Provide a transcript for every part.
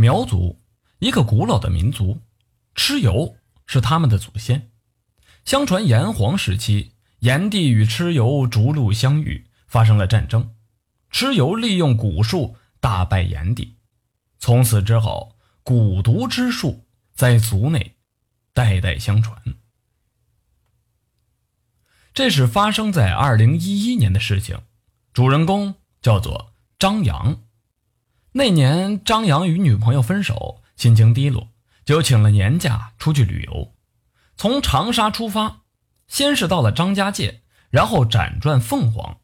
苗族，一个古老的民族，蚩尤是他们的祖先。相传炎黄时期，炎帝与蚩尤逐鹿相遇，发生了战争。蚩尤利用蛊术大败炎帝，从此之后，蛊毒之术在族内代代相传。这是发生在二零一一年的事情，主人公叫做张扬。那年，张扬与女朋友分手，心情低落，就请了年假出去旅游。从长沙出发，先是到了张家界，然后辗转凤凰。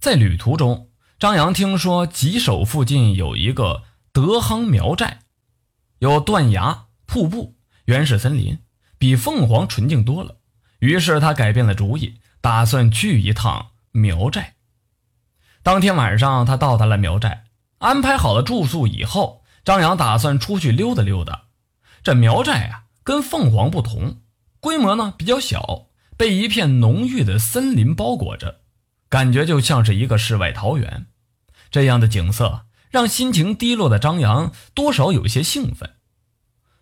在旅途中，张扬听说吉首附近有一个德夯苗寨，有断崖、瀑布、原始森林，比凤凰纯净多了。于是他改变了主意，打算去一趟苗寨。当天晚上，他到达了苗寨。安排好了住宿以后，张扬打算出去溜达溜达。这苗寨啊，跟凤凰不同，规模呢比较小，被一片浓郁的森林包裹着，感觉就像是一个世外桃源。这样的景色让心情低落的张扬多少有些兴奋。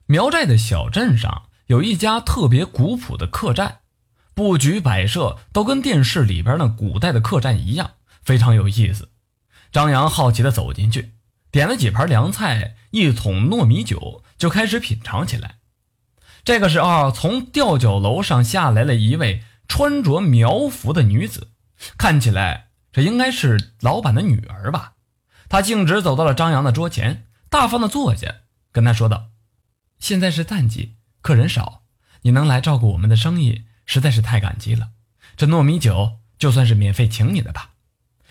苗寨的小镇上有一家特别古朴的客栈，布局摆设都跟电视里边那古代的客栈一样，非常有意思。张扬好奇地走进去，点了几盘凉菜，一桶糯米酒，就开始品尝起来。这个时候，从吊脚楼上下来了一位穿着苗服的女子，看起来这应该是老板的女儿吧。她径直走到了张扬的桌前，大方地坐下，跟他说道：“现在是淡季，客人少，你能来照顾我们的生意，实在是太感激了。这糯米酒就算是免费请你的吧。”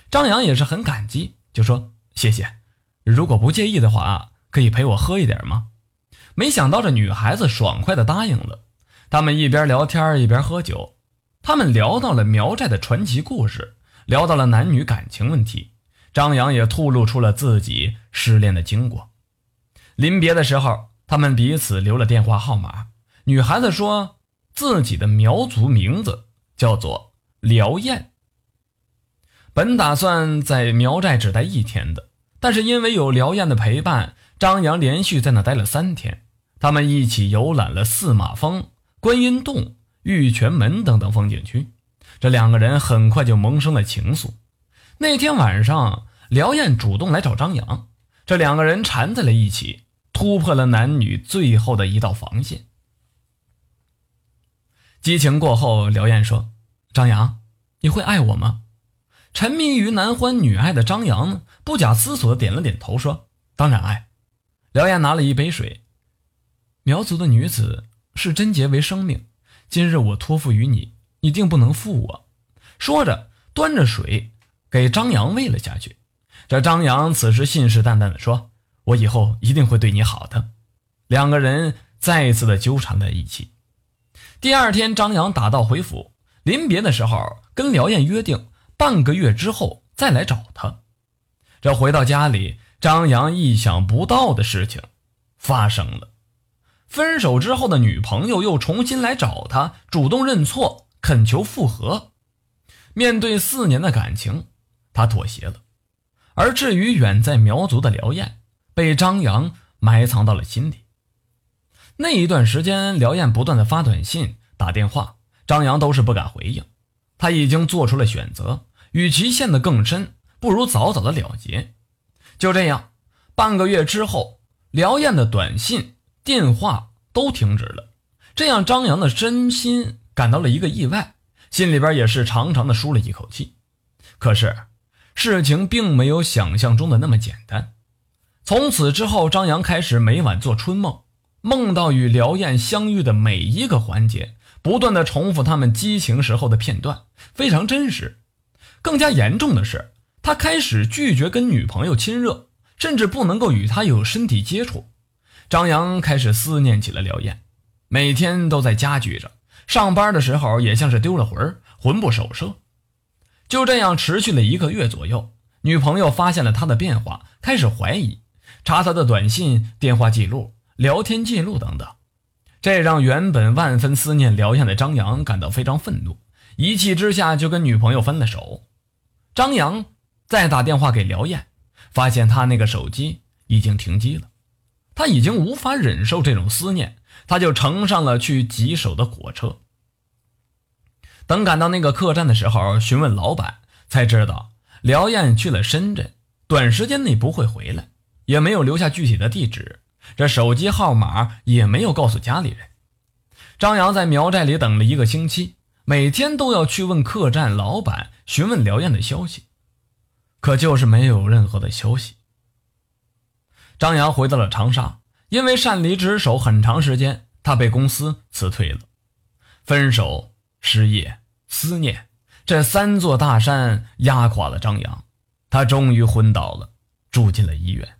张扬也是很感激，就说谢谢。如果不介意的话，可以陪我喝一点吗？没想到这女孩子爽快的答应了。他们一边聊天一边喝酒，他们聊到了苗寨的传奇故事，聊到了男女感情问题。张扬也吐露出了自己失恋的经过。临别的时候，他们彼此留了电话号码。女孩子说自己的苗族名字叫做辽燕。本打算在苗寨只待一天的，但是因为有辽燕的陪伴，张扬连续在那待了三天。他们一起游览了四马峰、观音洞、玉泉门等等风景区，这两个人很快就萌生了情愫。那天晚上，辽燕主动来找张扬，这两个人缠在了一起，突破了男女最后的一道防线。激情过后，辽燕说：“张扬，你会爱我吗？”沉迷于男欢女爱的张扬呢，不假思索的点了点头，说：“当然爱。”辽燕拿了一杯水，苗族的女子视贞洁为生命，今日我托付于你，你定不能负我。说着，端着水给张扬喂了下去。这张扬此时信誓旦旦的说：“我以后一定会对你好的。”两个人再一次的纠缠在一起。第二天，张扬打道回府，临别的时候跟辽燕约定。半个月之后再来找他。这回到家里，张扬意想不到的事情发生了。分手之后的女朋友又重新来找他，主动认错，恳求复合。面对四年的感情，他妥协了。而至于远在苗族的辽燕，被张扬埋藏到了心里。那一段时间，辽燕不断的发短信、打电话，张扬都是不敢回应。他已经做出了选择，与其陷得更深，不如早早的了结。就这样，半个月之后，辽燕的短信、电话都停止了，这让张扬的身心感到了一个意外，心里边也是长长的舒了一口气。可是，事情并没有想象中的那么简单。从此之后，张扬开始每晚做春梦，梦到与辽燕相遇的每一个环节。不断的重复他们激情时候的片段，非常真实。更加严重的是，他开始拒绝跟女朋友亲热，甚至不能够与她有身体接触。张扬开始思念起了廖燕，每天都在家居着，上班的时候也像是丢了魂，魂不守舍。就这样持续了一个月左右，女朋友发现了他的变化，开始怀疑，查他的短信、电话记录、聊天记录等等。这让原本万分思念辽燕的张扬感到非常愤怒，一气之下就跟女朋友分了手。张扬再打电话给辽燕，发现他那个手机已经停机了。他已经无法忍受这种思念，他就乘上了去吉首的火车。等赶到那个客栈的时候，询问老板，才知道廖燕去了深圳，短时间内不会回来，也没有留下具体的地址，这手机号码也没有告诉家里人。张扬在苗寨里等了一个星期，每天都要去问客栈老板询问廖燕的消息，可就是没有任何的消息。张扬回到了长沙，因为擅离职守很长时间，他被公司辞退了，分手。失业、思念，这三座大山压垮了张扬，他终于昏倒了，住进了医院。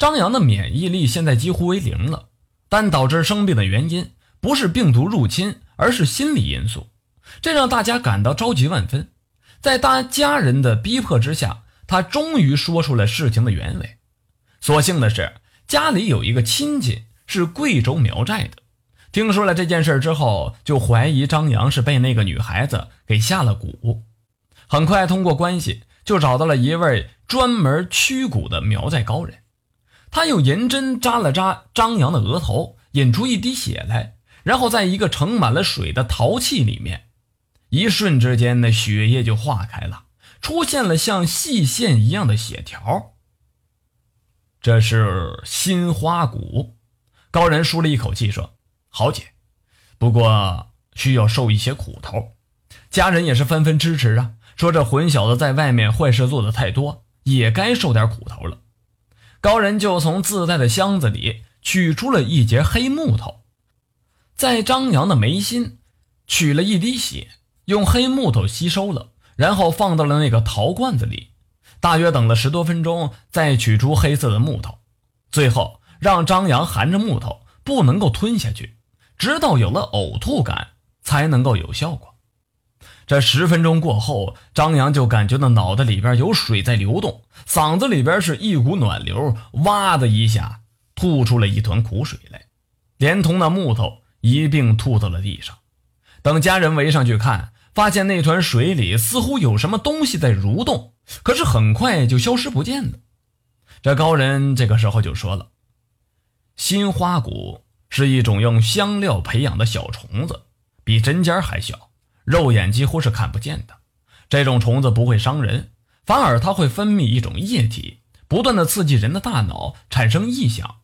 张扬的免疫力现在几乎为零了，但导致生病的原因不是病毒入侵，而是心理因素，这让大家感到着急万分。在大家人的逼迫之下，他终于说出了事情的原委。所幸的是，家里有一个亲戚是贵州苗寨的。听说了这件事之后，就怀疑张扬是被那个女孩子给下了蛊。很快，通过关系就找到了一位专门驱蛊的苗寨高人。他用银针扎了扎张扬的额头，引出一滴血来，然后在一个盛满了水的陶器里面，一瞬之间，那血液就化开了，出现了像细线一样的血条。这是心花蛊。高人舒了一口气说。好解，不过需要受一些苦头。家人也是纷纷支持啊，说这混小子在外面坏事做的太多，也该受点苦头了。高人就从自带的箱子里取出了一截黑木头，在张扬的眉心取了一滴血，用黑木头吸收了，然后放到了那个陶罐子里。大约等了十多分钟，再取出黑色的木头，最后让张扬含着木头，不能够吞下去。直到有了呕吐感，才能够有效果。这十分钟过后，张扬就感觉到脑袋里边有水在流动，嗓子里边是一股暖流，哇的一下吐出了一团苦水来，连同那木头一并吐到了地上。等家人围上去看，发现那团水里似乎有什么东西在蠕动，可是很快就消失不见了。这高人这个时候就说了：“心花骨。”是一种用香料培养的小虫子，比针尖还小，肉眼几乎是看不见的。这种虫子不会伤人，反而它会分泌一种液体，不断的刺激人的大脑，产生异响。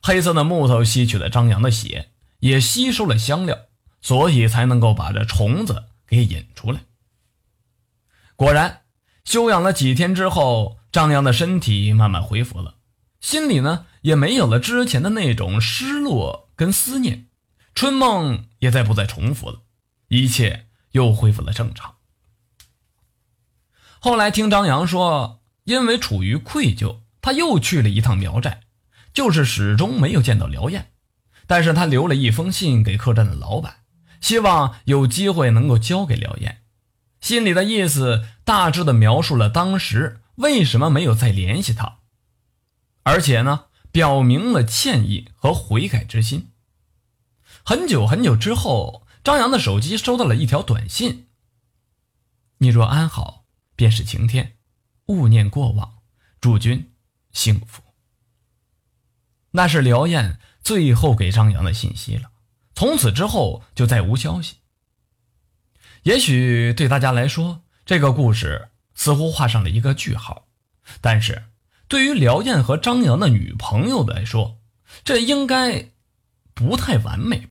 黑色的木头吸取了张扬的血，也吸收了香料，所以才能够把这虫子给引出来。果然，休养了几天之后，张扬的身体慢慢恢复了。心里呢也没有了之前的那种失落跟思念，春梦也再不再重复了，一切又恢复了正常。后来听张扬说，因为处于愧疚，他又去了一趟苗寨，就是始终没有见到辽燕，但是他留了一封信给客栈的老板，希望有机会能够交给辽燕。信里的意思大致的描述了当时为什么没有再联系他。而且呢，表明了歉意和悔改之心。很久很久之后，张扬的手机收到了一条短信：“你若安好，便是晴天，勿念过往，祝君幸福。”那是辽燕最后给张扬的信息了。从此之后，就再无消息。也许对大家来说，这个故事似乎画上了一个句号，但是。对于廖燕和张扬的女朋友来说，这应该不太完美。